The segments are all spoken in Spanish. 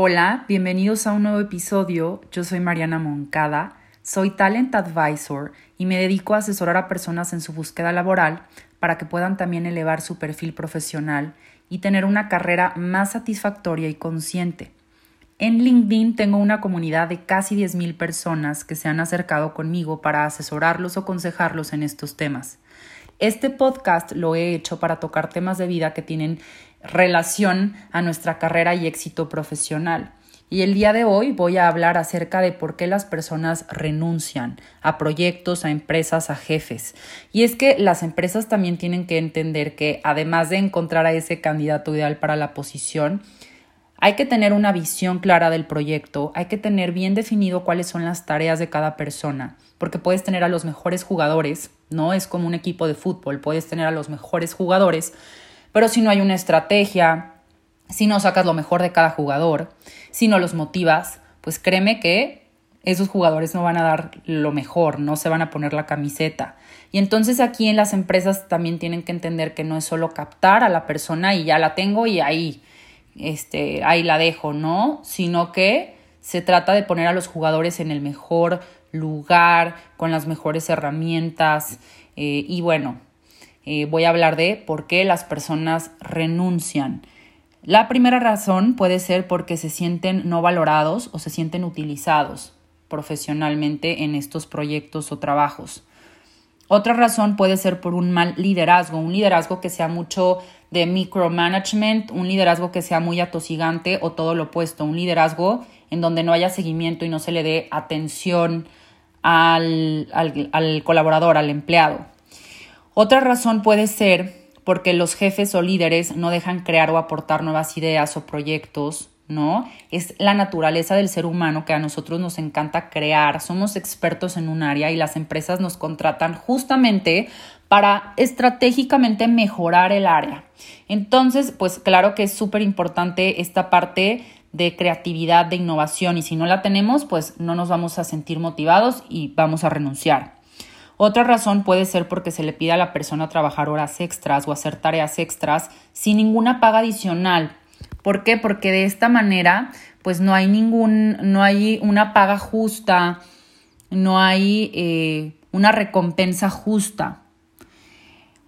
Hola, bienvenidos a un nuevo episodio. Yo soy Mariana Moncada, soy Talent Advisor y me dedico a asesorar a personas en su búsqueda laboral para que puedan también elevar su perfil profesional y tener una carrera más satisfactoria y consciente. En LinkedIn tengo una comunidad de casi 10.000 personas que se han acercado conmigo para asesorarlos o aconsejarlos en estos temas. Este podcast lo he hecho para tocar temas de vida que tienen relación a nuestra carrera y éxito profesional. Y el día de hoy voy a hablar acerca de por qué las personas renuncian a proyectos, a empresas, a jefes. Y es que las empresas también tienen que entender que además de encontrar a ese candidato ideal para la posición, hay que tener una visión clara del proyecto, hay que tener bien definido cuáles son las tareas de cada persona, porque puedes tener a los mejores jugadores, no es como un equipo de fútbol, puedes tener a los mejores jugadores, pero si no hay una estrategia, si no sacas lo mejor de cada jugador, si no los motivas, pues créeme que esos jugadores no van a dar lo mejor, no se van a poner la camiseta. Y entonces aquí en las empresas también tienen que entender que no es solo captar a la persona y ya la tengo y ahí este, ahí la dejo, ¿no? Sino que se trata de poner a los jugadores en el mejor lugar, con las mejores herramientas eh, y bueno, eh, voy a hablar de por qué las personas renuncian. La primera razón puede ser porque se sienten no valorados o se sienten utilizados profesionalmente en estos proyectos o trabajos. Otra razón puede ser por un mal liderazgo, un liderazgo que sea mucho de micromanagement, un liderazgo que sea muy atosigante o todo lo opuesto, un liderazgo en donde no haya seguimiento y no se le dé atención al, al colaborador, al empleado. Otra razón puede ser porque los jefes o líderes no dejan crear o aportar nuevas ideas o proyectos ¿no? Es la naturaleza del ser humano que a nosotros nos encanta crear, somos expertos en un área y las empresas nos contratan justamente para estratégicamente mejorar el área. Entonces, pues claro que es súper importante esta parte de creatividad, de innovación y si no la tenemos, pues no nos vamos a sentir motivados y vamos a renunciar. Otra razón puede ser porque se le pide a la persona trabajar horas extras o hacer tareas extras sin ninguna paga adicional ¿Por qué? Porque de esta manera, pues no hay ningún, no hay una paga justa, no hay eh, una recompensa justa.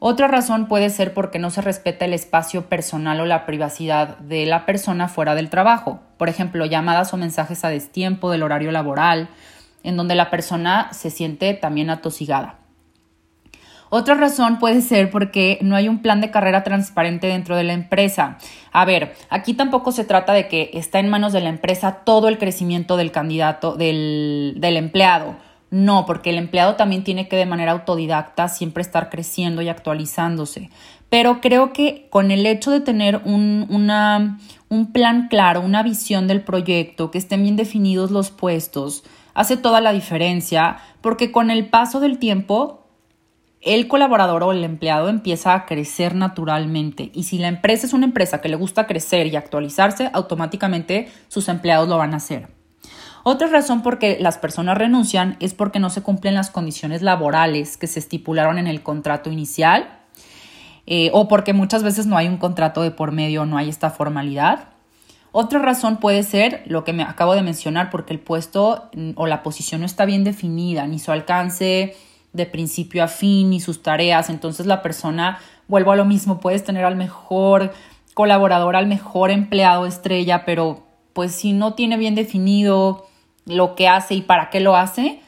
Otra razón puede ser porque no se respeta el espacio personal o la privacidad de la persona fuera del trabajo. Por ejemplo, llamadas o mensajes a destiempo del horario laboral, en donde la persona se siente también atosigada. Otra razón puede ser porque no hay un plan de carrera transparente dentro de la empresa. A ver, aquí tampoco se trata de que está en manos de la empresa todo el crecimiento del candidato, del, empleado. No, porque el empleado también tiene que de manera autodidacta siempre estar creciendo y actualizándose. Pero creo que con el hecho de tener un plan claro, una visión del proyecto, que estén bien definidos los puestos, hace toda la diferencia, porque con el paso del tiempo el colaborador o el empleado empieza a crecer naturalmente y si la empresa es una empresa que le gusta crecer y actualizarse, automáticamente sus empleados lo van a hacer. Otra razón por que las personas renuncian es porque no se cumplen las condiciones laborales que se estipularon en el contrato inicial eh, o porque muchas veces no hay un contrato de por medio, no hay esta formalidad. Otra razón puede ser lo que me acabo de mencionar, porque el puesto mm, o la posición no está bien definida, ni su alcance, de principio a fin y sus tareas. Entonces la persona, vuelvo a lo mismo, puedes tener al mejor colaborador, al mejor empleado estrella, pero pues si no tiene bien definido lo que hace y para qué lo hace,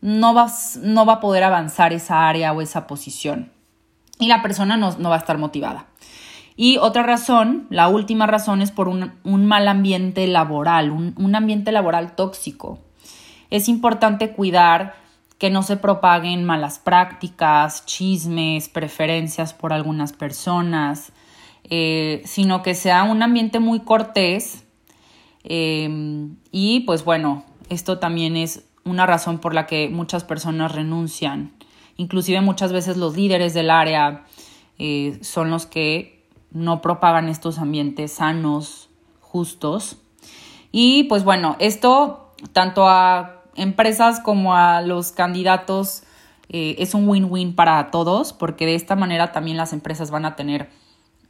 no, vas, no va a poder avanzar esa área o esa posición. Y la persona no, va a estar motivada. Y otra razón, la última razón es por un, mal ambiente laboral, un, un ambiente laboral tóxico. Es importante cuidar que no se propaguen malas prácticas, chismes, preferencias por algunas personas, eh, sino que sea un ambiente muy cortés. Eh, y pues bueno, esto también es una razón por la que muchas personas renuncian. Inclusive muchas veces los líderes del área eh, son los que no propagan estos ambientes sanos, justos. Y pues bueno, esto tanto a empresas como a los candidatos eh, es un win-win para todos, porque de esta manera también las empresas van a tener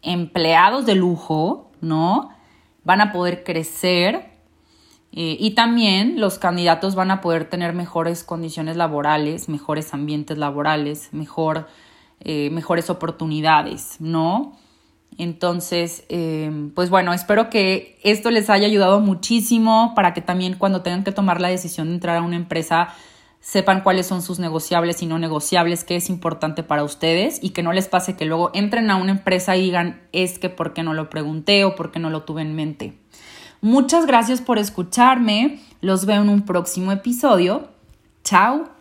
empleados de lujo, ¿no? van a poder crecer eh, y también los candidatos van a poder tener mejores condiciones laborales, mejores ambientes laborales, mejor, eh, mejores oportunidades, ¿no? Entonces, eh, pues bueno, espero que esto les haya ayudado muchísimo para que también cuando tengan que tomar la decisión de entrar a una empresa sepan cuáles son sus negociables y no negociables, qué es importante para ustedes y que no les pase que luego entren a una empresa y digan es que por qué no lo pregunté o por qué no lo tuve en mente. Muchas gracias por escucharme, los veo en un próximo episodio. Chao.